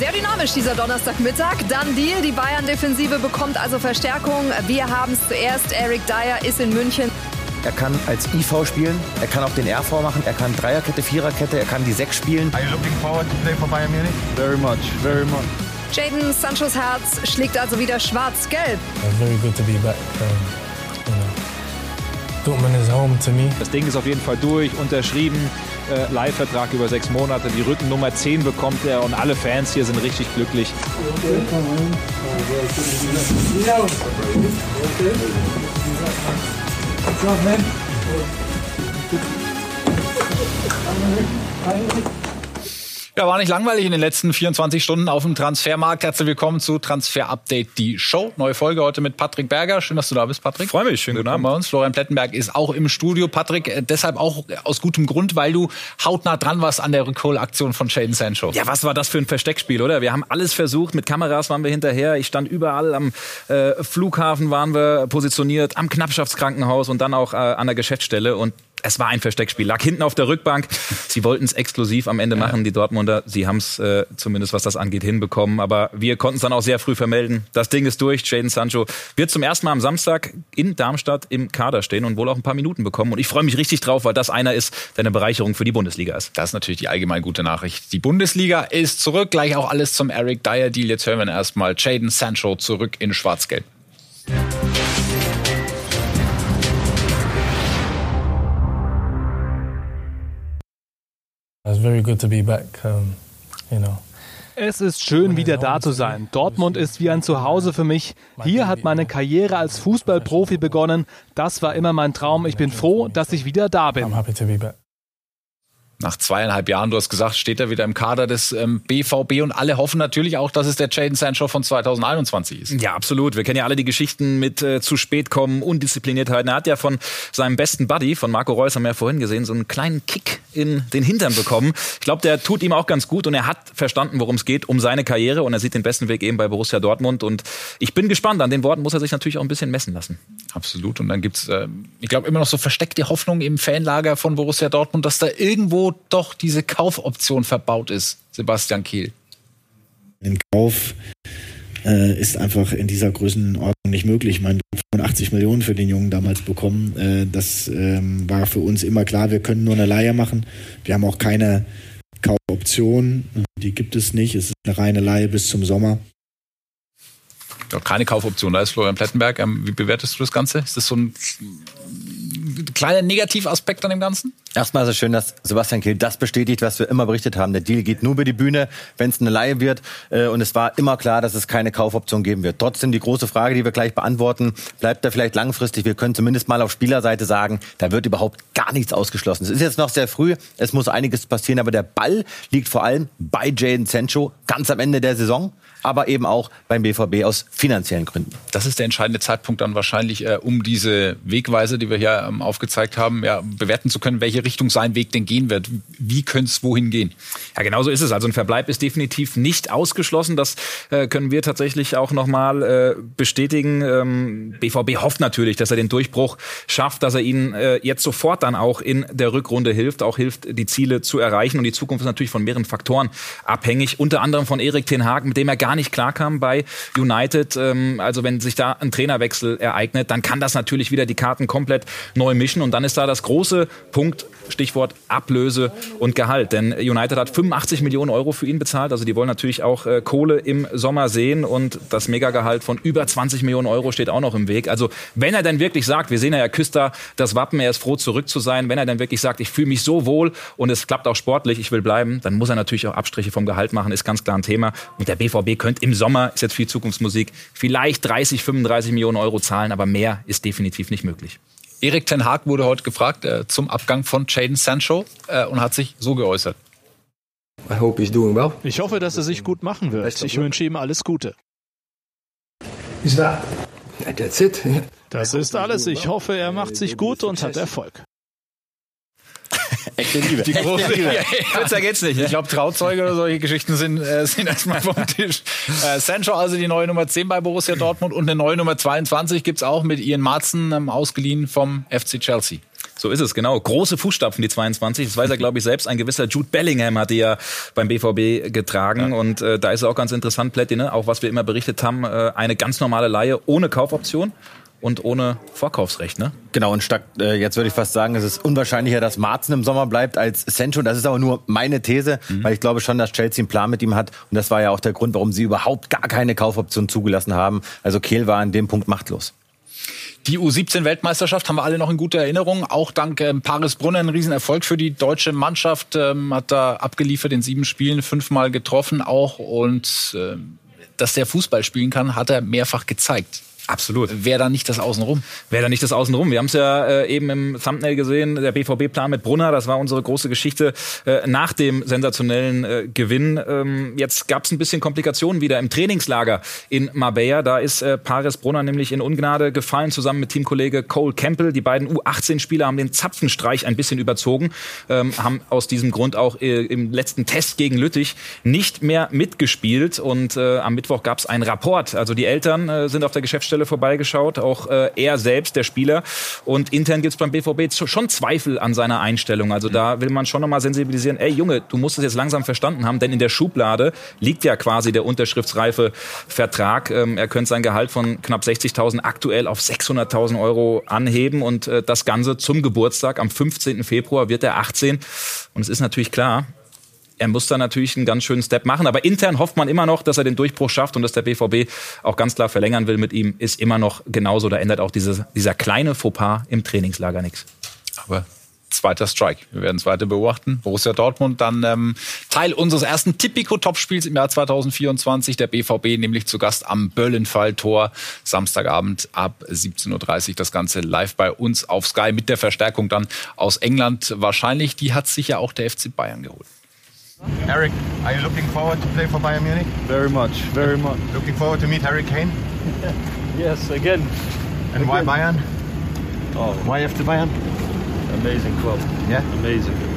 Sehr dynamisch dieser Donnerstagmittag. Dann Deal. Die Bayern-Defensive bekommt also Verstärkung. Wir haben es zuerst. Eric Dyer ist in München. Er kann als IV spielen, er kann auch den RV machen, er kann Dreierkette, Viererkette, er kann die Sechs spielen. Are you looking forward to play for Bayern Munich? Very much, very much. Jaden Sanchos Herz schlägt also wieder schwarz-gelb. Very good to be back. Um, you know. Dortmund is home to me. Das Ding ist auf jeden Fall durch, unterschrieben, äh, Leihvertrag über sechs Monate, die Rückennummer 10 bekommt er und alle Fans hier sind richtig glücklich. Ja, war nicht langweilig in den letzten 24 Stunden auf dem Transfermarkt. Herzlich willkommen zu Transfer Update, die Show. Neue Folge heute mit Patrick Berger. Schön, dass du da bist, Patrick. Freue mich, schönen guten Abend. bei uns. Florian Plettenberg ist auch im Studio. Patrick, äh, deshalb auch aus gutem Grund, weil du hautnah dran warst an der Rückholaktion von Shaden Sancho. Ja, was war das für ein Versteckspiel, oder? Wir haben alles versucht. Mit Kameras waren wir hinterher. Ich stand überall am äh, Flughafen waren wir positioniert, am Knappschaftskrankenhaus und dann auch äh, an der Geschäftsstelle. Und es war ein Versteckspiel. Lag hinten auf der Rückbank. Sie wollten es exklusiv am Ende machen, die Dortmunder. Sie haben es äh, zumindest, was das angeht, hinbekommen. Aber wir konnten es dann auch sehr früh vermelden. Das Ding ist durch. Jaden Sancho wird zum ersten Mal am Samstag in Darmstadt im Kader stehen und wohl auch ein paar Minuten bekommen. Und ich freue mich richtig drauf, weil das einer ist, der eine Bereicherung für die Bundesliga ist. Das ist natürlich die allgemein gute Nachricht. Die Bundesliga ist zurück. Gleich auch alles zum Eric Dyer Deal. Jetzt hören wir erstmal Jaden Sancho zurück in Schwarz-Gelb. Es ist schön, wieder da zu sein. Dortmund ist wie ein Zuhause für mich. Hier hat meine Karriere als Fußballprofi begonnen. Das war immer mein Traum. Ich bin froh, dass ich wieder da bin. I'm happy to be back. Nach zweieinhalb Jahren, du hast gesagt, steht er wieder im Kader des ähm, BVB und alle hoffen natürlich auch, dass es der Jaden Sancho von 2021 ist. Ja, absolut. Wir kennen ja alle die Geschichten mit äh, zu spät kommen, Undiszipliniertheit. Er hat ja von seinem besten Buddy, von Marco Reus, haben wir ja vorhin gesehen, so einen kleinen Kick in den Hintern bekommen. Ich glaube, der tut ihm auch ganz gut und er hat verstanden, worum es geht, um seine Karriere und er sieht den besten Weg eben bei Borussia Dortmund und ich bin gespannt. An den Worten muss er sich natürlich auch ein bisschen messen lassen. Absolut. Und dann gibt's, äh, ich glaube, immer noch so versteckte Hoffnung im Fanlager von Borussia Dortmund, dass da irgendwo doch diese Kaufoption verbaut ist, Sebastian Kehl. Ein Kauf äh, ist einfach in dieser Größenordnung nicht möglich. Ich meine, 85 Millionen für den Jungen damals bekommen. Äh, das ähm, war für uns immer klar, wir können nur eine Leihe machen. Wir haben auch keine Kaufoption. Die gibt es nicht. Es ist eine reine Leihe bis zum Sommer. Keine Kaufoption. Da ist Florian Plettenberg. Ähm, wie bewertest du das Ganze? Ist das so ein kleiner Negativaspekt an dem Ganzen? Erstmal ist es schön, dass Sebastian Kehl das bestätigt, was wir immer berichtet haben. Der Deal geht nur über die Bühne, wenn es eine Laie wird. Äh, Und es war immer klar, dass es keine Kaufoption geben wird. Trotzdem die große Frage, die wir gleich beantworten, bleibt er vielleicht langfristig? Wir können zumindest mal auf Spielerseite sagen, da wird überhaupt gar nichts ausgeschlossen. Es ist jetzt noch sehr früh, es muss einiges passieren, aber der Ball liegt vor allem bei Jaden Sancho ganz am Ende der Saison aber eben auch beim BVB aus finanziellen Gründen. Das ist der entscheidende Zeitpunkt dann wahrscheinlich, äh, um diese Wegweise, die wir hier ähm, aufgezeigt haben, ja, bewerten zu können, welche Richtung sein Weg denn gehen wird. Wie könnte es wohin gehen? Ja, genau so ist es. Also ein Verbleib ist definitiv nicht ausgeschlossen. Das äh, können wir tatsächlich auch nochmal äh, bestätigen. Ähm, BVB hofft natürlich, dass er den Durchbruch schafft, dass er ihnen äh, jetzt sofort dann auch in der Rückrunde hilft, auch hilft, die Ziele zu erreichen. Und die Zukunft ist natürlich von mehreren Faktoren abhängig, unter anderem von Erik Ten Haag, mit dem er gar nicht klarkam bei United. Ähm, also wenn sich da ein Trainerwechsel ereignet, dann kann das natürlich wieder die Karten komplett neu mischen. Und dann ist da das große Punkt, Stichwort Ablöse und Gehalt. Denn United hat 85 Millionen Euro für ihn bezahlt. Also die wollen natürlich auch äh, Kohle im Sommer sehen. Und das Megagehalt von über 20 Millionen Euro steht auch noch im Weg. Also wenn er dann wirklich sagt, wir sehen ja, er küsst da das Wappen, er ist froh zurück zu sein. Wenn er dann wirklich sagt, ich fühle mich so wohl und es klappt auch sportlich, ich will bleiben, dann muss er natürlich auch Abstriche vom Gehalt machen, ist ganz klar ein Thema. Und der BVB könnte im Sommer, ist jetzt viel Zukunftsmusik, vielleicht 30, 35 Millionen Euro zahlen, aber mehr ist definitiv nicht möglich. Erik Ten Haag wurde heute gefragt äh, zum Abgang von Jaden Sancho äh, und hat sich so geäußert. Ich hoffe, dass er sich gut machen wird. Ich wünsche ihm alles Gute. Das ist alles. Ich hoffe, er macht sich gut und hat Erfolg. Echte Liebe. Die große, Echte Liebe. Kürzer geht's nicht. Ich glaube, Trauzeuge oder solche Geschichten sind, äh, sind erstmal vom Tisch. Äh, Sancho, also die neue Nummer 10 bei Borussia Dortmund und eine neue Nummer 22 gibt's auch mit Ian Marzen, ähm, ausgeliehen vom FC Chelsea. So ist es, genau. Große Fußstapfen, die 22. Das weiß er, glaube ich, selbst. Ein gewisser Jude Bellingham hat die ja beim BVB getragen. Ja. Und äh, da ist es auch ganz interessant, Plätti, ne? auch was wir immer berichtet haben, äh, eine ganz normale Leihe ohne Kaufoption und ohne Vorkaufsrecht, ne? Genau, und statt, äh, jetzt würde ich fast sagen, es ist unwahrscheinlicher, dass Marzen im Sommer bleibt als Sancho. Das ist aber nur meine These, mhm. weil ich glaube schon, dass Chelsea einen Plan mit ihm hat. Und das war ja auch der Grund, warum sie überhaupt gar keine Kaufoption zugelassen haben. Also Kehl war an dem Punkt machtlos. Die U17-Weltmeisterschaft haben wir alle noch in guter Erinnerung. Auch dank ähm, Paris Brunner ein Riesenerfolg für die deutsche Mannschaft. Ähm, hat da abgeliefert in sieben Spielen, fünfmal getroffen auch. Und ähm, dass der Fußball spielen kann, hat er mehrfach gezeigt. Absolut. Wäre da nicht das Außenrum? Wäre da nicht das Außenrum. Wir haben es ja äh, eben im Thumbnail gesehen, der BVB-Plan mit Brunner, das war unsere große Geschichte äh, nach dem sensationellen äh, Gewinn. Ähm, jetzt gab es ein bisschen Komplikationen wieder im Trainingslager in Marbella. Da ist äh, Paris Brunner nämlich in Ungnade gefallen, zusammen mit Teamkollege Cole Campbell. Die beiden U18-Spieler haben den Zapfenstreich ein bisschen überzogen, ähm, haben aus diesem Grund auch äh, im letzten Test gegen Lüttich nicht mehr mitgespielt. Und äh, am Mittwoch gab es einen Rapport. Also die Eltern sind auf der Geschäftsstelle Stelle vorbeigeschaut, auch äh, er selbst, der Spieler. Und intern gibt es beim BVB schon Zweifel an seiner Einstellung. Also da will man schon nochmal sensibilisieren, ey Junge, du musst es jetzt langsam verstanden haben, denn in der Schublade liegt ja quasi der unterschriftsreife Vertrag. Ähm, er könnte sein Gehalt von knapp 60.000 aktuell auf 600.000 Euro anheben und äh, das Ganze zum Geburtstag. Am 15. Februar wird er 18. Und es ist natürlich klar, er muss da natürlich einen ganz schönen Step machen. Aber intern hofft man immer noch, dass er den Durchbruch schafft und dass der BVB auch ganz klar verlängern will mit ihm, ist immer noch genauso. Da ändert auch diese, dieser kleine Fauxpas im Trainingslager nichts. Aber zweiter Strike. Wir werden es weiter beobachten. Borussia Dortmund dann ähm, Teil unseres ersten Tipico-Topspiels im Jahr 2024. Der BVB nämlich zu Gast am Böllenfall-Tor. Samstagabend ab 17.30 Uhr. Das Ganze live bei uns auf Sky mit der Verstärkung dann aus England. Wahrscheinlich, die hat sich ja auch der FC Bayern geholt. Eric, are you looking forward to play for Bayern Munich? Very much, very much. Looking forward to meet Harry Kane? yes, again. And again. why Bayern? Oh, why FC Bayern? Amazing club. Yeah? Amazing.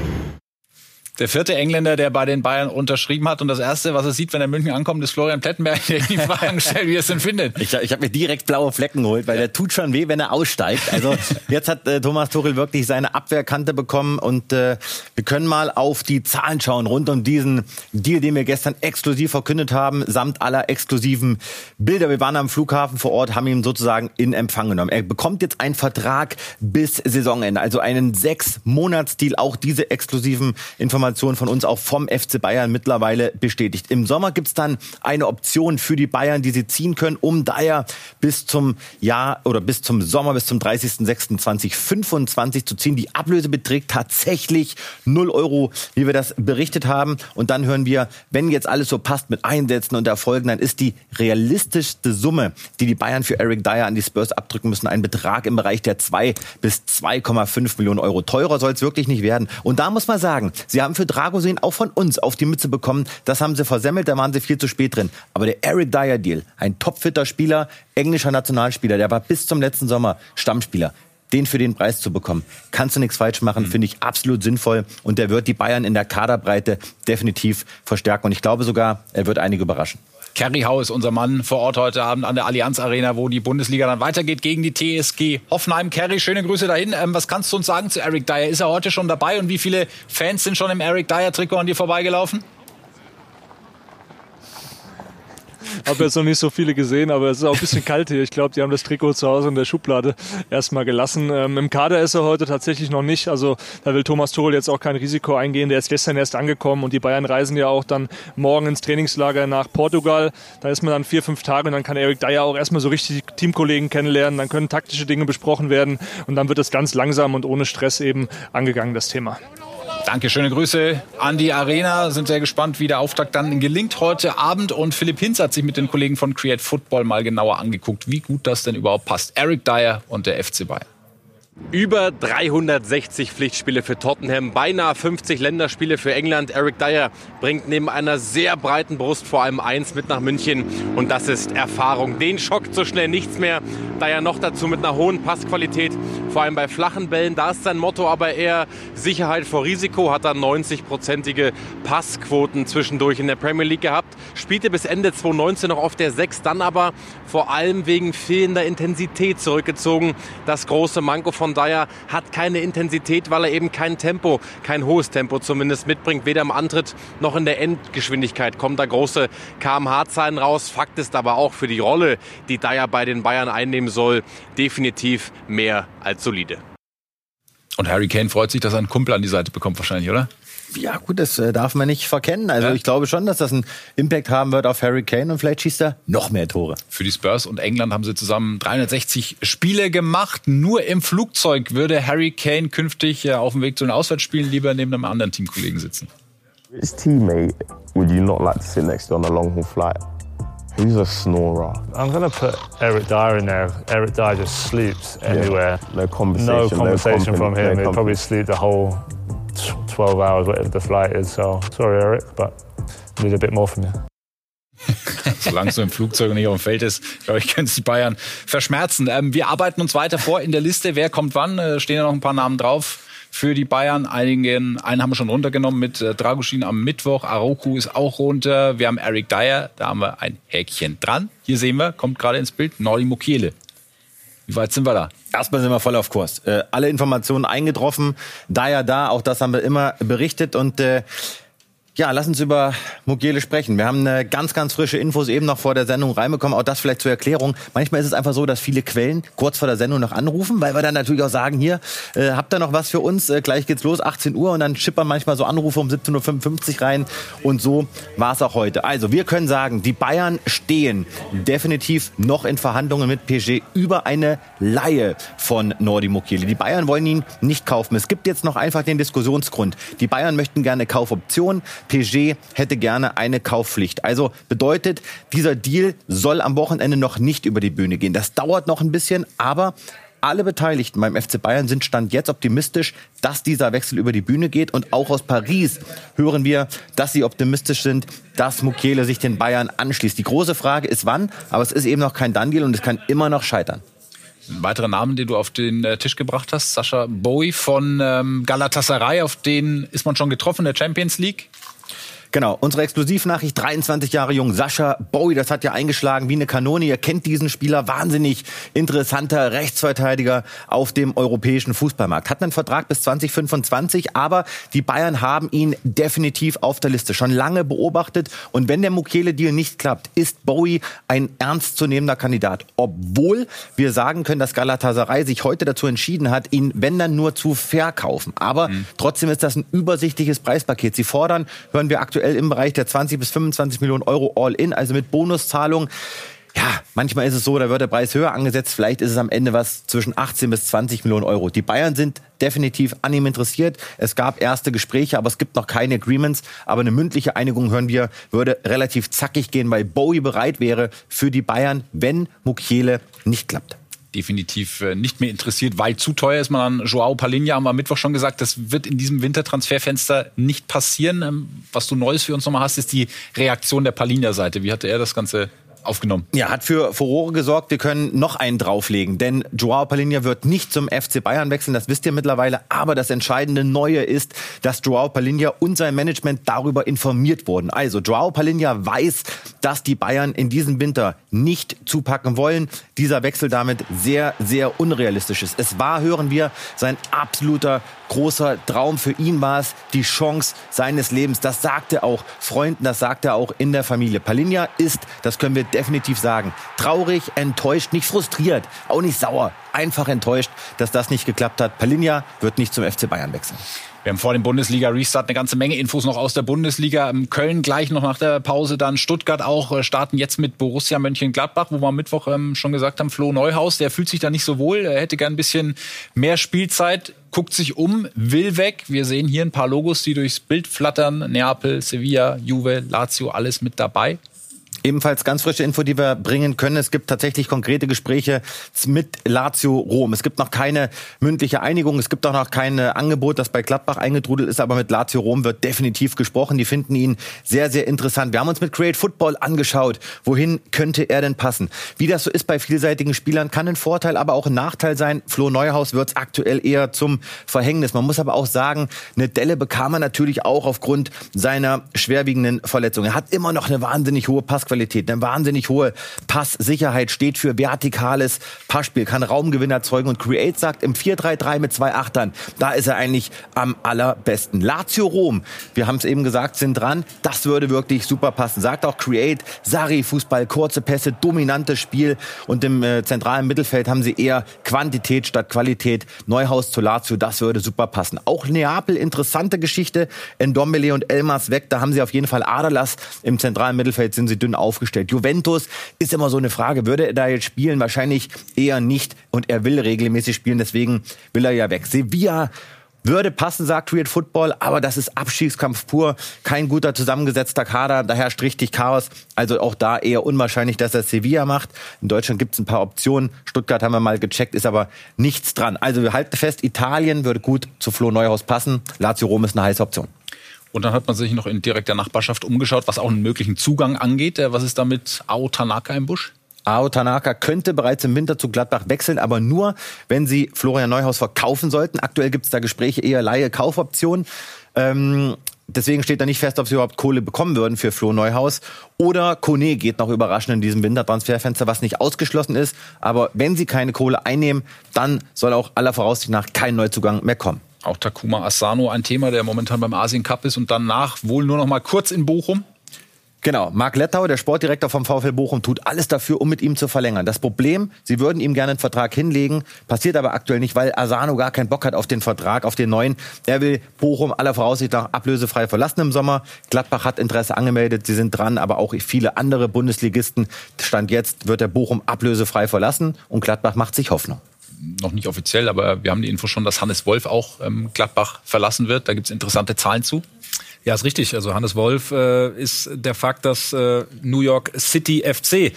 Der vierte Engländer, der bei den Bayern unterschrieben hat. Und das Erste, was er sieht, wenn er in München ankommt, ist Florian Plettenberg, der die Fragen stellt, wie er es denn findet. Ich, ich habe mir direkt blaue Flecken geholt, weil der tut schon weh, wenn er aussteigt. Also jetzt hat äh, Thomas Tuchel wirklich seine Abwehrkante bekommen. Und äh, wir können mal auf die Zahlen schauen rund um diesen Deal, den wir gestern exklusiv verkündet haben, samt aller exklusiven Bilder. Wir waren am Flughafen vor Ort, haben ihn sozusagen in Empfang genommen. Er bekommt jetzt einen Vertrag bis Saisonende, also einen Sechs-Monats-Deal. Auch diese exklusiven Informationen Information von uns auch vom FC Bayern mittlerweile bestätigt. Im Sommer gibt es dann eine Option für die Bayern, die sie ziehen können, um daher bis zum Jahr oder bis zum Sommer, bis zum 30.06.2025 zu ziehen. Die Ablöse beträgt tatsächlich 0 Euro, wie wir das berichtet haben. Und dann hören wir, wenn jetzt alles so passt mit Einsätzen und Erfolgen, dann ist die realistischste Summe, die die Bayern für Eric Dyer an die Spurs abdrücken müssen, ein Betrag im Bereich der 2 bis 2,5 Millionen Euro. Teurer soll es wirklich nicht werden. Und da muss man sagen, sie haben haben für Dragosin auch von uns auf die Mütze bekommen. Das haben sie versemmelt, da waren sie viel zu spät drin. Aber der Eric Dyer Deal, ein topfitter Spieler, englischer Nationalspieler, der war bis zum letzten Sommer Stammspieler den für den Preis zu bekommen, kannst du nichts falsch machen, mhm. finde ich absolut sinnvoll. Und der wird die Bayern in der Kaderbreite definitiv verstärken. Und ich glaube sogar, er wird einige überraschen. Kerry Hau ist unser Mann vor Ort heute Abend an der Allianz Arena, wo die Bundesliga dann weitergeht gegen die TSG Hoffenheim. Kerry, schöne Grüße dahin. Ähm, was kannst du uns sagen zu Eric Dyer? Ist er heute schon dabei und wie viele Fans sind schon im Eric Dyer Trikot an dir vorbeigelaufen? habe jetzt noch nicht so viele gesehen, aber es ist auch ein bisschen kalt hier. Ich glaube, die haben das Trikot zu Hause in der Schublade erstmal gelassen. Ähm, Im Kader ist er heute tatsächlich noch nicht. Also da will Thomas Tuchel jetzt auch kein Risiko eingehen. Der ist gestern erst angekommen und die Bayern reisen ja auch dann morgen ins Trainingslager nach Portugal. Da ist man dann vier, fünf Tage und dann kann Eric Dyer auch erstmal so richtig Teamkollegen kennenlernen. Dann können taktische Dinge besprochen werden und dann wird es ganz langsam und ohne Stress eben angegangen, das Thema. Danke, schöne Grüße an die Arena. Sind sehr gespannt, wie der Auftakt dann gelingt heute Abend. Und Philipp Hinz hat sich mit den Kollegen von Create Football mal genauer angeguckt, wie gut das denn überhaupt passt. Eric Dyer und der FC Bayern. Über 360 Pflichtspiele für Tottenham, beinahe 50 Länderspiele für England. Eric Dyer bringt neben einer sehr breiten Brust vor allem eins mit nach München und das ist Erfahrung. Den schockt so schnell nichts mehr. Dyer noch dazu mit einer hohen Passqualität, vor allem bei flachen Bällen. Da ist sein Motto aber eher Sicherheit vor Risiko. Hat er 90-prozentige Passquoten zwischendurch in der Premier League gehabt. spielte bis Ende 2019 noch auf der 6, dann aber vor allem wegen fehlender Intensität zurückgezogen. Das große Manko von Dyer hat keine Intensität, weil er eben kein Tempo, kein hohes Tempo zumindest mitbringt, weder im Antritt noch in der Endgeschwindigkeit kommen da große kmh-Zahlen raus. Fakt ist aber auch für die Rolle, die Dyer bei den Bayern einnehmen soll, definitiv mehr als solide. Und Harry Kane freut sich, dass er einen Kumpel an die Seite bekommt wahrscheinlich, oder? Ja, gut, das äh, darf man nicht verkennen. Also ja. ich glaube schon, dass das einen Impact haben wird auf Harry Kane und vielleicht schießt er noch mehr Tore. Für die Spurs und England haben sie zusammen 360 Spiele gemacht. Nur im Flugzeug würde Harry Kane künftig äh, auf dem Weg zu den Auswärtsspielen lieber neben einem anderen Teamkollegen sitzen. His teammate would you not like to sit next to on a long haul flight? He's a snorer. I'm going to put Eric Dyer in there. Eric Dyer just sleeps everywhere. Yeah, no conversation. No conversation no from him. He'll probably sleep the whole 12 hours, whatever the flight is. So sorry, Eric, but I need a bit more from you. Solange es so im Flugzeug und nicht auf dem Feld ist, glaube ich, können es die Bayern verschmerzen. Ähm, wir arbeiten uns weiter vor in der Liste. Wer kommt wann? Äh, stehen ja noch ein paar Namen drauf für die Bayern. Einigen, einen haben wir schon runtergenommen mit äh, Dragusin am Mittwoch. Aroku ist auch runter. Wir haben Eric Dyer, da haben wir ein Häkchen dran. Hier sehen wir, kommt gerade ins Bild, Nordi Mukiele. Wie weit sind wir da? Erstmal sind wir voll auf Kurs. Äh, alle Informationen eingetroffen. Dyer da, auch das haben wir immer berichtet und äh, ja, lass uns über Mugiele sprechen. Wir haben eine ganz, ganz frische Infos eben noch vor der Sendung reinbekommen. Auch das vielleicht zur Erklärung. Manchmal ist es einfach so, dass viele Quellen kurz vor der Sendung noch anrufen, weil wir dann natürlich auch sagen, hier, äh, habt ihr noch was für uns? Äh, gleich geht's los, 18 Uhr. Und dann schippern manchmal so Anrufe um 17.55 Uhr rein. Und so war es auch heute. Also, wir können sagen, die Bayern stehen definitiv noch in Verhandlungen mit PSG über eine Laie von Nordi Mukiele. Die Bayern wollen ihn nicht kaufen. Es gibt jetzt noch einfach den Diskussionsgrund. Die Bayern möchten gerne Kaufoptionen. PG hätte gerne eine Kaufpflicht. Also bedeutet, dieser Deal soll am Wochenende noch nicht über die Bühne gehen. Das dauert noch ein bisschen, aber alle Beteiligten beim FC Bayern sind Stand jetzt optimistisch, dass dieser Wechsel über die Bühne geht. Und auch aus Paris hören wir, dass sie optimistisch sind, dass Mukiele sich den Bayern anschließt. Die große Frage ist wann, aber es ist eben noch kein Done-Deal und es kann immer noch scheitern. Ein weiterer Name, den du auf den äh, Tisch gebracht hast, Sascha Bowie von ähm, Galatasaray, auf den ist man schon getroffen in der Champions League. Genau, unsere Exklusivnachricht, 23 Jahre jung, Sascha Bowie, das hat ja eingeschlagen wie eine Kanone. Ihr kennt diesen Spieler, wahnsinnig interessanter Rechtsverteidiger auf dem europäischen Fußballmarkt. Hat einen Vertrag bis 2025, aber die Bayern haben ihn definitiv auf der Liste, schon lange beobachtet. Und wenn der Mukiele-Deal nicht klappt, ist Bowie ein ernstzunehmender Kandidat. Obwohl wir sagen können, dass Galatasaray sich heute dazu entschieden hat, ihn, wenn dann nur zu verkaufen. Aber mhm. trotzdem ist das ein übersichtliches Preispaket. Sie fordern, hören wir aktuell aktuell im Bereich der 20 bis 25 Millionen Euro All-In, also mit Bonuszahlung. Ja, manchmal ist es so, da wird der Preis höher angesetzt. Vielleicht ist es am Ende was zwischen 18 bis 20 Millionen Euro. Die Bayern sind definitiv an ihm interessiert. Es gab erste Gespräche, aber es gibt noch keine Agreements. Aber eine mündliche Einigung, hören wir, würde relativ zackig gehen, weil Bowie bereit wäre für die Bayern, wenn Mukiele nicht klappt definitiv äh, nicht mehr interessiert, weil zu teuer ist. Man an Joao Palinha haben wir am Mittwoch schon gesagt, das wird in diesem Wintertransferfenster nicht passieren. Ähm, was du Neues für uns nochmal hast, ist die Reaktion der Palinha-Seite. Wie hatte er das Ganze aufgenommen. Ja, hat für Furore gesorgt. Wir können noch einen drauflegen, denn Joao Palinha wird nicht zum FC Bayern wechseln, das wisst ihr mittlerweile. Aber das entscheidende Neue ist, dass Joao Palinha und sein Management darüber informiert wurden. Also Joao Palinha weiß, dass die Bayern in diesem Winter nicht zupacken wollen. Dieser Wechsel damit sehr, sehr unrealistisch ist. Es war, hören wir, sein absoluter großer Traum. Für ihn war es die Chance seines Lebens. Das sagt er auch Freunden, das sagt er auch in der Familie. Palinha ist, das können wir definitiv sagen, traurig, enttäuscht, nicht frustriert, auch nicht sauer, einfach enttäuscht, dass das nicht geklappt hat. Palinha wird nicht zum FC Bayern wechseln. Wir haben vor dem Bundesliga-Restart eine ganze Menge Infos noch aus der Bundesliga. Köln gleich noch nach der Pause, dann Stuttgart auch, äh, starten jetzt mit Borussia Mönchengladbach, wo wir am Mittwoch ähm, schon gesagt haben, Flo Neuhaus, der fühlt sich da nicht so wohl, er hätte gern ein bisschen mehr Spielzeit, guckt sich um, will weg. Wir sehen hier ein paar Logos, die durchs Bild flattern. Neapel, Sevilla, Juve, Lazio, alles mit dabei. Ebenfalls ganz frische Info, die wir bringen können. Es gibt tatsächlich konkrete Gespräche mit Lazio Rom. Es gibt noch keine mündliche Einigung. Es gibt auch noch kein Angebot, das bei Gladbach eingetrudelt ist. Aber mit Lazio Rom wird definitiv gesprochen. Die finden ihn sehr, sehr interessant. Wir haben uns mit Create Football angeschaut. Wohin könnte er denn passen? Wie das so ist bei vielseitigen Spielern, kann ein Vorteil, aber auch ein Nachteil sein. Flo Neuhaus wird es aktuell eher zum Verhängnis. Man muss aber auch sagen, eine Delle bekam er natürlich auch aufgrund seiner schwerwiegenden Verletzung. Er hat immer noch eine wahnsinnig hohe Passqualität. Passqualität, eine wahnsinnig hohe Passsicherheit, steht für vertikales Passspiel, kann Raumgewinn erzeugen und Create sagt im 4-3-3 mit zwei Achtern, da ist er eigentlich am allerbesten. Lazio Rom, wir haben es eben gesagt, sind dran, das würde wirklich super passen. Sagt auch Create, Sari Fußball, kurze Pässe, dominantes Spiel und im äh, zentralen Mittelfeld haben sie eher Quantität statt Qualität. Neuhaus zu Lazio, das würde super passen. Auch Neapel, interessante Geschichte. Ndombele und Elmas weg, da haben sie auf jeden Fall Aderlass. Im zentralen Mittelfeld sind sie dünn aufgestellt. Juventus ist immer so eine Frage, würde er da jetzt spielen? Wahrscheinlich eher nicht und er will regelmäßig spielen, deswegen will er ja weg. Sevilla würde passen, sagt Create Football, aber das ist Abstiegskampf pur, kein guter zusammengesetzter Kader, daher herrscht richtig Chaos. Also auch da eher unwahrscheinlich, dass er Sevilla macht. In Deutschland gibt es ein paar Optionen. Stuttgart haben wir mal gecheckt, ist aber nichts dran. Also wir halten fest, Italien würde gut zu Flo Neuhaus passen. Lazio Rom ist eine heiße Option. Und dann hat man sich noch in direkter Nachbarschaft umgeschaut, was auch einen möglichen Zugang angeht. Äh, was ist da mit Ao Tanaka im Busch? Ao Tanaka könnte bereits im Winter zu Gladbach wechseln, aber nur, wenn sie Florian Neuhaus verkaufen sollten. Aktuell gibt es da Gespräche, eher Laie-Kaufoptionen. Ähm, deswegen steht da nicht fest, ob sie überhaupt Kohle bekommen würden für Flo Neuhaus. Oder Kone geht noch überraschend in diesem Wintertransferfenster, was nicht ausgeschlossen ist. Aber wenn sie keine Kohle einnehmen, dann soll auch aller Voraussicht nach kein Neuzugang mehr kommen. Auch Takuma Asano, ein Thema, der momentan beim Asien Cup ist und danach wohl nur noch mal kurz in Bochum. Genau, Marc Lettau, der Sportdirektor vom VfL Bochum, tut alles dafür, um mit ihm zu verlängern. Das Problem, sie würden ihm gerne einen Vertrag hinlegen, passiert aber aktuell nicht, weil Asano gar keinen Bock hat auf den Vertrag, auf den neuen. Er will Bochum aller Voraussicht nach ablösefrei verlassen im Sommer. Gladbach hat Interesse angemeldet, sie sind dran, aber auch viele andere Bundesligisten. Stand jetzt wird der Bochum ablösefrei verlassen und Gladbach macht sich Hoffnung noch nicht offiziell, aber wir haben die Info schon, dass Hannes Wolf auch ähm, Gladbach verlassen wird. Da gibt es interessante Zahlen zu. Ja, ist richtig. Also Hannes Wolf äh, ist der Fakt, dass äh, New York City FC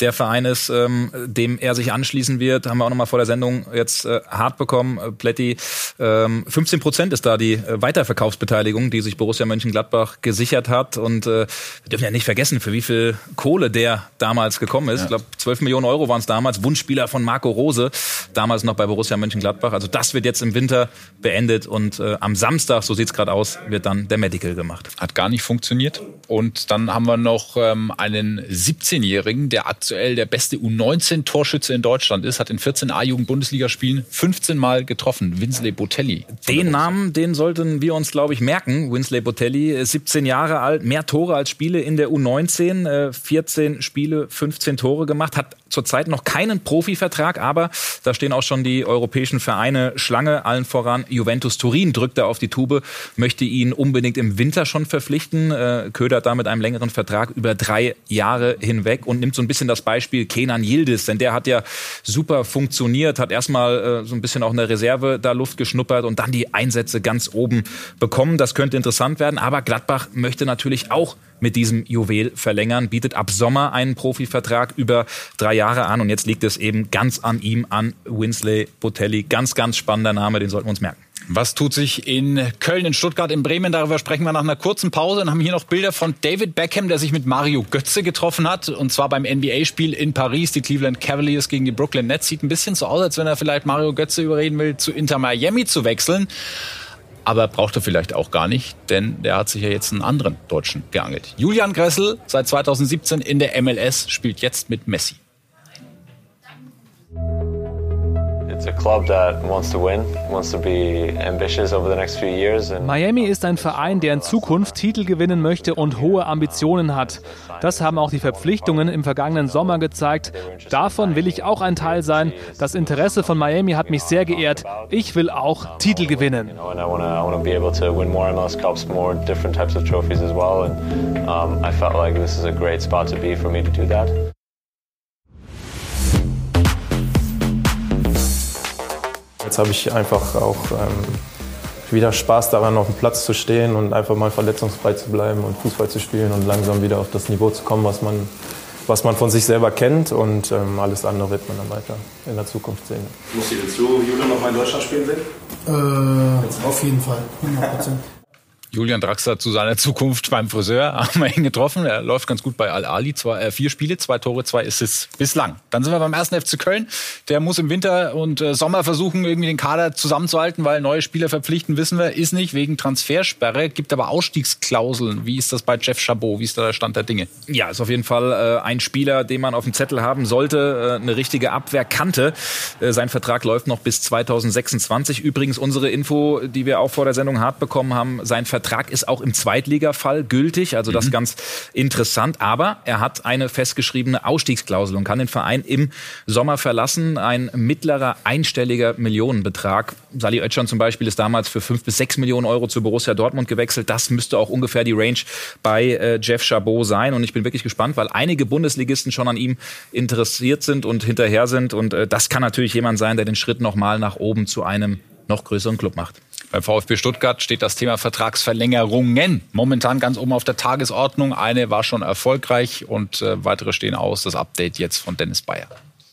der Verein ist, ähm, dem er sich anschließen wird. Haben wir auch nochmal vor der Sendung jetzt äh, hart bekommen. Äh, Plätti, ähm, 15 Prozent ist da die äh, Weiterverkaufsbeteiligung, die sich Borussia Mönchengladbach gesichert hat. Und äh, wir dürfen ja nicht vergessen, für wie viel Kohle der damals gekommen ist. Ja. Ich glaube, 12 Millionen Euro waren es damals. Wunschspieler von Marco Rose, damals noch bei Borussia Mönchengladbach. Also das wird jetzt im Winter beendet und äh, am Samstag, so sieht's gerade aus, wird dann der Medical Artikel gemacht. Hat gar nicht funktioniert. Und dann haben wir noch ähm, einen 17-Jährigen, der aktuell der beste U19-Torschütze in Deutschland ist, hat in 14 A-Jugend-Bundesligaspielen 15 Mal getroffen. Winsley Botelli. Den Namen, den sollten wir uns, glaube ich, merken. Winsley Botelli, 17 Jahre alt, mehr Tore als Spiele in der U19, 14 äh, Spiele, 15 Tore gemacht, hat zurzeit noch keinen Profivertrag, aber da stehen auch schon die europäischen Vereine Schlange, allen voran Juventus Turin drückt er auf die Tube, möchte ihn unbedingt im Winter schon verpflichten, äh, ködert da mit einem längeren Vertrag über drei Jahre hinweg und nimmt so ein bisschen das Beispiel Kenan Yildiz, denn der hat ja super funktioniert, hat erstmal äh, so ein bisschen auch eine Reserve da Luft geschnuppert und dann die Einsätze ganz oben bekommen. Das könnte interessant werden, aber Gladbach möchte natürlich auch mit diesem Juwel verlängern, bietet ab Sommer einen Profivertrag über drei Jahre an und jetzt liegt es eben ganz an ihm, an Winsley Botelli. Ganz, ganz spannender Name, den sollten wir uns merken. Was tut sich in Köln, in Stuttgart, in Bremen? Darüber sprechen wir nach einer kurzen Pause und haben hier noch Bilder von David Beckham, der sich mit Mario Götze getroffen hat. Und zwar beim NBA-Spiel in Paris. Die Cleveland Cavaliers gegen die Brooklyn Nets. Sieht ein bisschen so aus, als wenn er vielleicht Mario Götze überreden will, zu Inter Miami zu wechseln. Aber braucht er vielleicht auch gar nicht, denn der hat sich ja jetzt einen anderen Deutschen geangelt. Julian Gressel, seit 2017 in der MLS, spielt jetzt mit Messi. Miami ist ein Verein, der in Zukunft Titel gewinnen möchte und hohe Ambitionen hat. Das haben auch die Verpflichtungen im vergangenen Sommer gezeigt. Davon will ich auch ein Teil sein. Das Interesse von Miami hat mich sehr geehrt. Ich will auch Titel gewinnen. I felt like this is a great spot to be for me to do that. Jetzt habe ich einfach auch ähm, wieder Spaß daran, auf dem Platz zu stehen und einfach mal verletzungsfrei zu bleiben und Fußball zu spielen und langsam wieder auf das Niveau zu kommen, was man was man von sich selber kennt und ähm, alles andere wird man dann weiter in der Zukunft sehen. Muss jetzt du Julian noch mal in Deutschland spielen sehen? Äh, auf jeden Fall, 100 Prozent. Julian Draxler zu seiner Zukunft beim Friseur haben wir ihn getroffen. Er läuft ganz gut bei Al-Ali. Äh, vier Spiele, zwei Tore, zwei Assists bislang. Dann sind wir beim ersten FC Köln. Der muss im Winter und äh, Sommer versuchen, irgendwie den Kader zusammenzuhalten, weil neue Spieler verpflichten, wissen wir, ist nicht wegen Transfersperre. Gibt aber Ausstiegsklauseln. Wie ist das bei Jeff Chabot? Wie ist da der Stand der Dinge? Ja, ist auf jeden Fall äh, ein Spieler, den man auf dem Zettel haben sollte. Äh, eine richtige Abwehrkante. Äh, sein Vertrag läuft noch bis 2026. Übrigens unsere Info, die wir auch vor der Sendung hart bekommen haben, sein Vertrag Vertrag ist auch im Zweitligafall gültig, also das mhm. ganz interessant. Aber er hat eine festgeschriebene Ausstiegsklausel und kann den Verein im Sommer verlassen. Ein mittlerer einstelliger Millionenbetrag. Sali Oetschan zum Beispiel ist damals für fünf bis sechs Millionen Euro zu Borussia Dortmund gewechselt. Das müsste auch ungefähr die Range bei äh, Jeff Chabot sein. Und ich bin wirklich gespannt, weil einige Bundesligisten schon an ihm interessiert sind und hinterher sind. Und äh, das kann natürlich jemand sein, der den Schritt nochmal nach oben zu einem noch größeren Club macht. Beim VfB Stuttgart steht das Thema Vertragsverlängerungen momentan ganz oben auf der Tagesordnung. Eine war schon erfolgreich und äh, weitere stehen aus. Das Update jetzt von Dennis Bayer.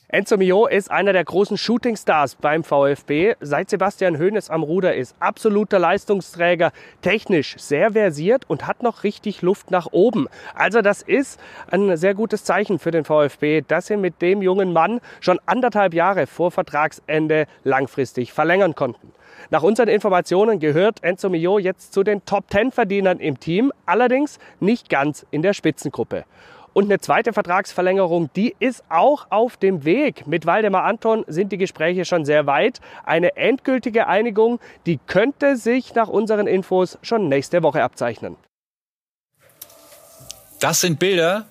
Enzo Mio ist einer der großen Shootingstars beim VfB. Seit Sebastian Hoeneß am Ruder ist, absoluter Leistungsträger, technisch sehr versiert und hat noch richtig Luft nach oben. Also das ist ein sehr gutes Zeichen für den VfB, dass sie mit dem jungen Mann schon anderthalb Jahre vor Vertragsende langfristig verlängern konnten. Nach unseren Informationen gehört Enzo Mio jetzt zu den Top-10-Verdienern im Team, allerdings nicht ganz in der Spitzengruppe. Und eine zweite Vertragsverlängerung, die ist auch auf dem Weg. Mit Waldemar Anton sind die Gespräche schon sehr weit. Eine endgültige Einigung, die könnte sich nach unseren Infos schon nächste Woche abzeichnen. Das sind Bilder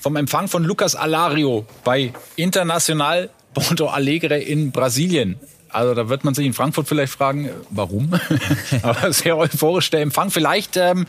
vom Empfang von Lucas Alario bei International Porto Alegre in Brasilien. Also da wird man sich in Frankfurt vielleicht fragen, warum? Aber sehr euphorisch der Empfang. Vielleicht ähm,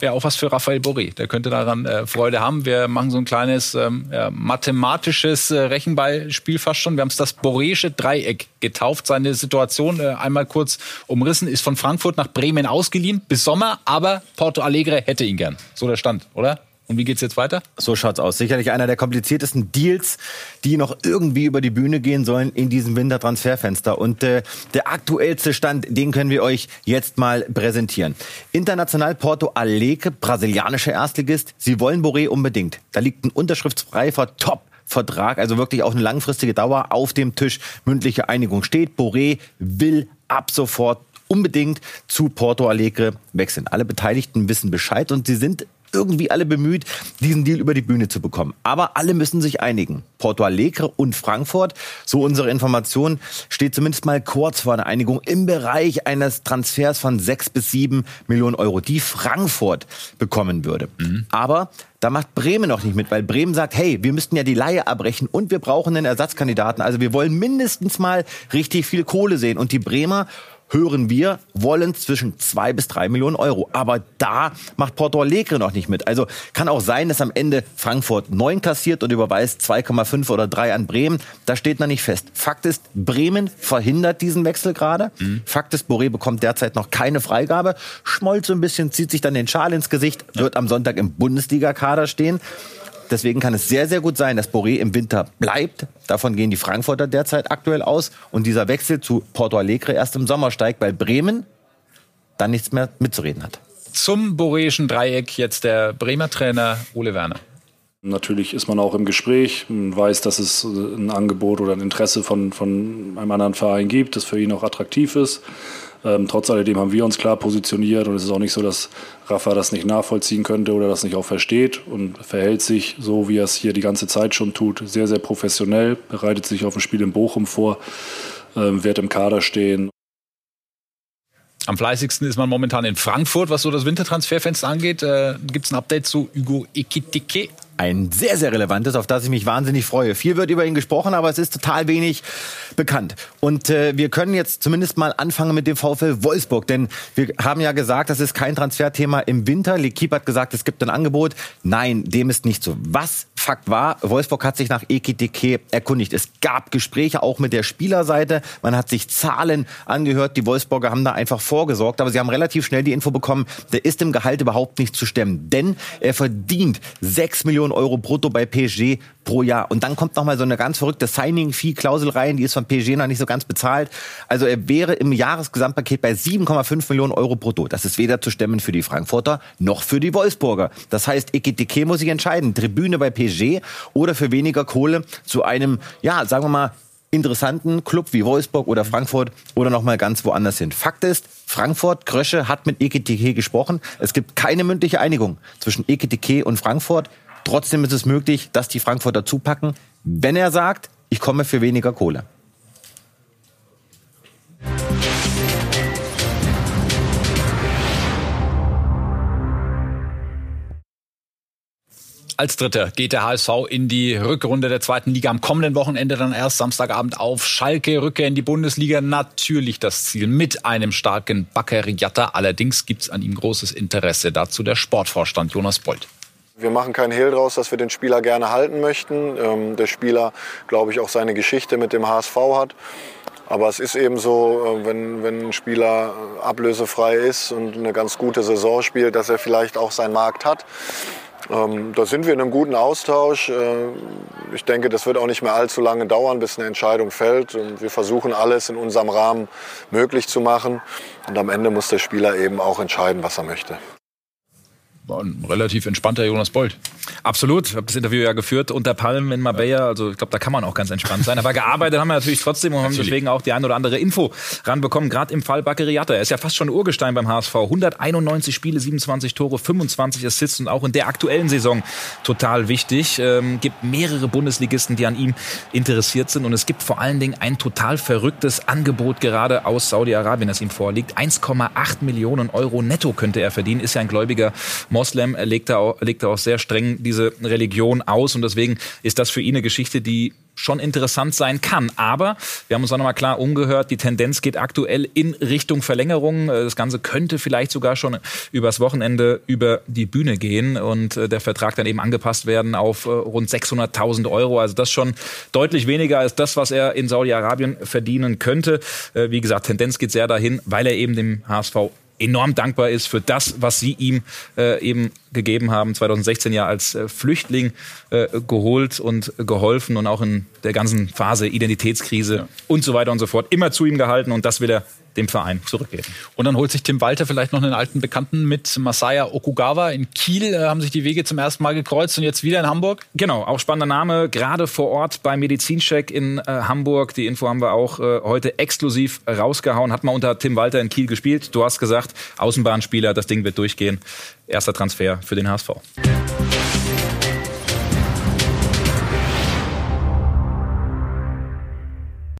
wäre auch was für Raphael Boré. Der könnte daran äh, Freude haben. Wir machen so ein kleines ähm, ja, mathematisches äh, Rechenbeispiel fast schon. Wir haben es das Boresche Dreieck getauft. Seine Situation äh, einmal kurz umrissen, ist von Frankfurt nach Bremen ausgeliehen bis Sommer, aber Porto Alegre hätte ihn gern. So der Stand, oder? Und wie geht's jetzt weiter? So schaut's aus. Sicherlich einer der kompliziertesten Deals, die noch irgendwie über die Bühne gehen sollen in diesem Wintertransferfenster. Und äh, der aktuellste Stand, den können wir euch jetzt mal präsentieren. International Porto Alegre, brasilianischer Erstligist. Sie wollen Boré unbedingt. Da liegt ein unterschriftsreifer Top. Vertrag, also wirklich auch eine langfristige Dauer auf dem Tisch. Mündliche Einigung steht. Boré will ab sofort unbedingt zu Porto Alegre wechseln. Alle Beteiligten wissen Bescheid und sie sind irgendwie alle bemüht, diesen Deal über die Bühne zu bekommen. Aber alle müssen sich einigen. Porto Alegre und Frankfurt, so unsere Information, steht zumindest mal kurz vor einer Einigung im Bereich eines Transfers von sechs bis sieben Millionen Euro, die Frankfurt bekommen würde. Mhm. Aber da macht Bremen noch nicht mit, weil Bremen sagt, hey, wir müssten ja die Laie abbrechen und wir brauchen einen Ersatzkandidaten. Also wir wollen mindestens mal richtig viel Kohle sehen. Und die Bremer hören wir, wollen zwischen zwei bis drei Millionen Euro. Aber da macht Porto Alegre noch nicht mit. Also kann auch sein, dass am Ende Frankfurt neun kassiert und überweist 2,5 oder 3 an Bremen. Da steht noch nicht fest. Fakt ist, Bremen verhindert diesen Wechsel gerade. Mhm. Fakt ist, Boré bekommt derzeit noch keine Freigabe. Schmollt so ein bisschen, zieht sich dann den Schal ins Gesicht, wird am Sonntag im Bundesliga-Kader stehen. Deswegen kann es sehr, sehr gut sein, dass Boré im Winter bleibt. Davon gehen die Frankfurter derzeit aktuell aus. Und dieser Wechsel zu Porto Alegre erst im Sommer steigt, weil Bremen dann nichts mehr mitzureden hat. Zum Boreischen Dreieck jetzt der Bremer Trainer Ole Werner. Natürlich ist man auch im Gespräch und weiß, dass es ein Angebot oder ein Interesse von, von einem anderen Verein gibt, das für ihn auch attraktiv ist. Ähm, trotz alledem haben wir uns klar positioniert und es ist auch nicht so, dass Rafa das nicht nachvollziehen könnte oder das nicht auch versteht und verhält sich so, wie er es hier die ganze Zeit schon tut, sehr, sehr professionell, bereitet sich auf ein Spiel in Bochum vor, ähm, wird im Kader stehen. Am fleißigsten ist man momentan in Frankfurt, was so das Wintertransferfenster angeht. Äh, Gibt es ein Update zu Hugo Ekitike? Ein sehr, sehr relevantes, auf das ich mich wahnsinnig freue. Viel wird über ihn gesprochen, aber es ist total wenig bekannt. Und äh, wir können jetzt zumindest mal anfangen mit dem VfL Wolfsburg, denn wir haben ja gesagt, das ist kein Transferthema im Winter. L'Equipe hat gesagt, es gibt ein Angebot. Nein, dem ist nicht so. Was Fakt war, Wolfsburg hat sich nach Ekitike erkundigt. Es gab Gespräche auch mit der Spielerseite. Man hat sich Zahlen angehört. Die Wolfsburger haben da einfach vorgesorgt. Aber sie haben relativ schnell die Info bekommen, der ist im Gehalt überhaupt nicht zu stemmen. Denn er verdient 6 Millionen Euro brutto bei PSG pro Jahr. Und dann kommt noch mal so eine ganz verrückte Signing-Fee-Klausel rein. Die ist von PSG noch nicht so ganz bezahlt. Also er wäre im Jahresgesamtpaket bei 7,5 Millionen Euro brutto. Das ist weder zu stemmen für die Frankfurter noch für die Wolfsburger. Das heißt, Ekitike muss sich entscheiden. Tribüne bei PSG oder für weniger Kohle zu einem, ja, sagen wir mal, interessanten Club wie Wolfsburg oder Frankfurt oder noch mal ganz woanders hin. Fakt ist, Frankfurt, Krösche hat mit Ekitike gesprochen. Es gibt keine mündliche Einigung zwischen Ekitike und Frankfurt. Trotzdem ist es möglich, dass die Frankfurter zupacken, wenn er sagt, ich komme für weniger Kohle. Als Dritter geht der HSV in die Rückrunde der zweiten Liga am kommenden Wochenende dann erst Samstagabend auf Schalke. Rückkehr in die Bundesliga natürlich das Ziel mit einem starken Baccariata. Allerdings gibt es an ihm großes Interesse. Dazu der Sportvorstand Jonas Bold. Wir machen keinen Hehl draus, dass wir den Spieler gerne halten möchten. Ähm, der Spieler, glaube ich, auch seine Geschichte mit dem HSV hat. Aber es ist eben so, äh, wenn, wenn ein Spieler ablösefrei ist und eine ganz gute Saison spielt, dass er vielleicht auch seinen Markt hat. Ähm, da sind wir in einem guten Austausch. Äh, ich denke, das wird auch nicht mehr allzu lange dauern, bis eine Entscheidung fällt. Und wir versuchen alles in unserem Rahmen möglich zu machen. Und am Ende muss der Spieler eben auch entscheiden, was er möchte war ein relativ entspannter Jonas Bold. Absolut. Ich habe das Interview ja geführt unter Palmen in Marbella. Also ich glaube, da kann man auch ganz entspannt sein. Aber gearbeitet haben wir natürlich trotzdem und haben deswegen auch die ein oder andere Info ranbekommen. Gerade im Fall Baccariata. Er ist ja fast schon Urgestein beim HSV. 191 Spiele, 27 Tore, 25 Assists und auch in der aktuellen Saison total wichtig. Ähm, gibt mehrere Bundesligisten, die an ihm interessiert sind. Und es gibt vor allen Dingen ein total verrücktes Angebot gerade aus Saudi-Arabien, das ihm vorliegt. 1,8 Millionen Euro netto könnte er verdienen. Ist ja ein gläubiger Moslem legt er auch, legt er auch sehr streng diese Religion aus und deswegen ist das für ihn eine Geschichte, die schon interessant sein kann. Aber wir haben uns auch nochmal klar umgehört, die Tendenz geht aktuell in Richtung Verlängerung. Das Ganze könnte vielleicht sogar schon übers Wochenende über die Bühne gehen und äh, der Vertrag dann eben angepasst werden auf äh, rund 600.000 Euro. Also das schon deutlich weniger als das, was er in Saudi-Arabien verdienen könnte. Äh, wie gesagt, Tendenz geht sehr dahin, weil er eben dem HSV enorm dankbar ist für das, was sie ihm äh, eben gegeben haben, 2016 ja als äh, Flüchtling äh, geholt und geholfen und auch in der ganzen Phase Identitätskrise ja. und so weiter und so fort immer zu ihm gehalten und das will er dem Verein zurückgeben. Und dann holt sich Tim Walter vielleicht noch einen alten Bekannten mit Masaya Okugawa. In Kiel äh, haben sich die Wege zum ersten Mal gekreuzt und jetzt wieder in Hamburg. Genau, auch spannender Name, gerade vor Ort beim Medizincheck in äh, Hamburg. Die Info haben wir auch äh, heute exklusiv rausgehauen. Hat mal unter Tim Walter in Kiel gespielt. Du hast gesagt, Außenbahnspieler, das Ding wird durchgehen. Erster Transfer für den HSV.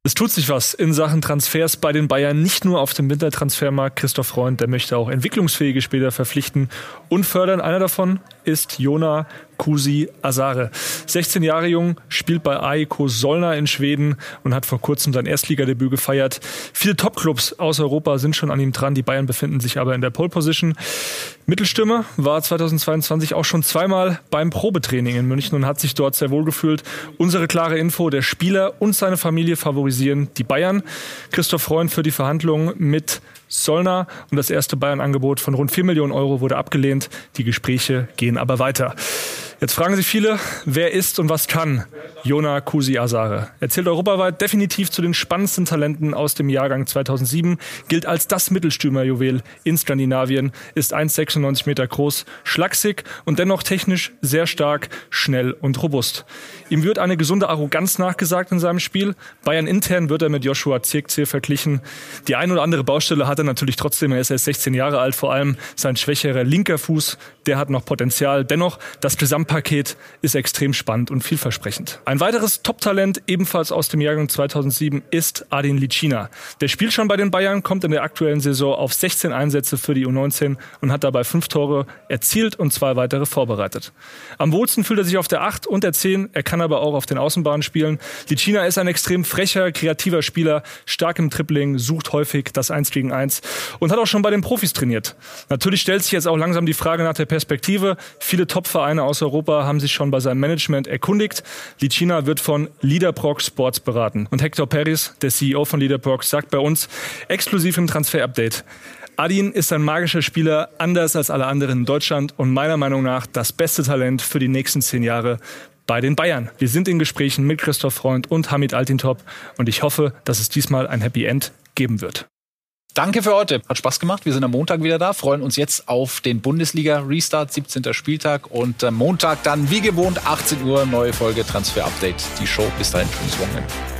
Es tut sich was in Sachen Transfers bei den Bayern, nicht nur auf dem Wintertransfermarkt. Christoph Freund, der möchte auch entwicklungsfähige Spieler verpflichten und fördern. Einer davon ist Jona Kusi Asare. 16 Jahre jung, spielt bei AIK Solna in Schweden und hat vor kurzem sein Erstligadebüt gefeiert. Viele Topclubs aus Europa sind schon an ihm dran. Die Bayern befinden sich aber in der Pole Position. Mittelstürmer war 2022 auch schon zweimal beim Probetraining in München und hat sich dort sehr wohl gefühlt. Unsere klare Info, der Spieler und seine Familie favorisieren die Bayern. Christoph Freund für die Verhandlungen mit Solna und das erste Bayern-Angebot von rund 4 Millionen Euro wurde abgelehnt. Die Gespräche gehen aber weiter. Jetzt fragen sich viele, wer ist und was kann Jona Kusi Asare? Er zählt europaweit definitiv zu den spannendsten Talenten aus dem Jahrgang 2007, gilt als das Mittelstürmerjuwel in Skandinavien, ist 1,96 Meter groß, schlaksig und dennoch technisch sehr stark, schnell und robust. Ihm wird eine gesunde Arroganz nachgesagt in seinem Spiel. Bayern intern wird er mit Joshua Zirkzee verglichen. Die ein oder andere Baustelle hat er natürlich trotzdem. Er ist erst 16 Jahre alt, vor allem sein schwächerer linker Fuß, der hat noch Potenzial. Dennoch, das Gesamtpaket ist extrem spannend und vielversprechend. Ein weiteres Top-Talent, ebenfalls aus dem Jahrgang 2007, ist Adin Licina. Der spielt schon bei den Bayern, kommt in der aktuellen Saison auf 16 Einsätze für die U19 und hat dabei fünf Tore erzielt und zwei weitere vorbereitet. Am wohlsten fühlt er sich auf der 8 und der 10. Er kann aber auch auf den Außenbahnen spielen. Licina ist ein extrem frecher, kreativer Spieler, stark im Tripling, sucht häufig das 1 gegen 1 und hat auch schon bei den Profis trainiert. Natürlich stellt sich jetzt auch langsam die Frage nach der Perspektive. Viele Top-Vereine aus Europa Europa haben sich schon bei seinem Management erkundigt. Licina wird von Leaderproc Sports beraten. Und Hector Perez, der CEO von Leaderproc, sagt bei uns exklusiv im Transfer-Update, Adin ist ein magischer Spieler, anders als alle anderen in Deutschland und meiner Meinung nach das beste Talent für die nächsten zehn Jahre bei den Bayern. Wir sind in Gesprächen mit Christoph Freund und Hamid Altintop und ich hoffe, dass es diesmal ein Happy End geben wird. Danke für heute. Hat Spaß gemacht. Wir sind am Montag wieder da. Freuen uns jetzt auf den Bundesliga-Restart, 17. Spieltag. Und am Montag dann, wie gewohnt, 18 Uhr, neue Folge Transfer Update. Die Show. Bis dahin, schönes Wochenende.